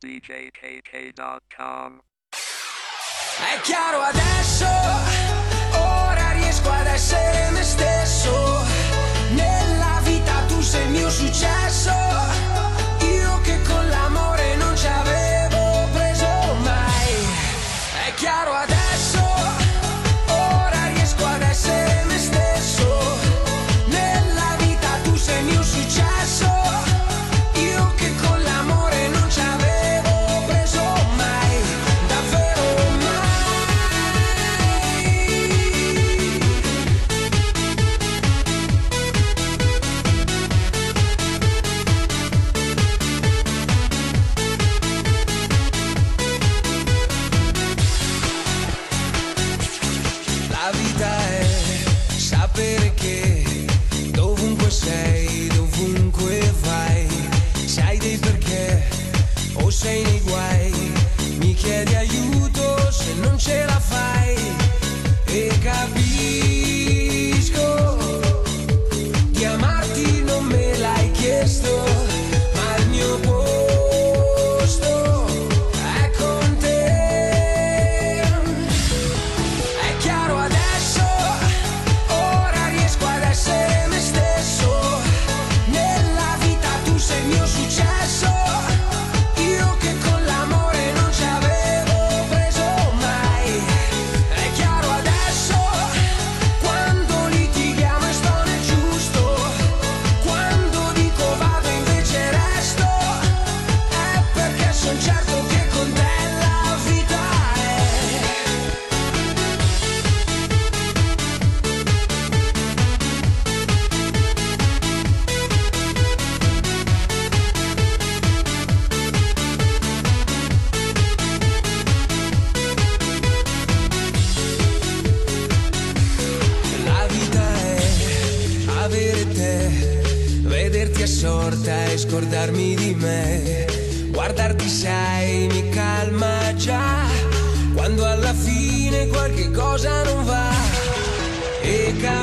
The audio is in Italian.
DJKK.com È chiaro adesso, ora riesco ad essere me stesso. La vita è sapere che dovunque sei, dovunque vai, sai dei perché o sei nei guai, mi chiedi aiuto se non ce la fai e capisci. risorta e scordarmi di me. Guardarti sai mi calma già, quando alla fine qualche cosa non va. E cal-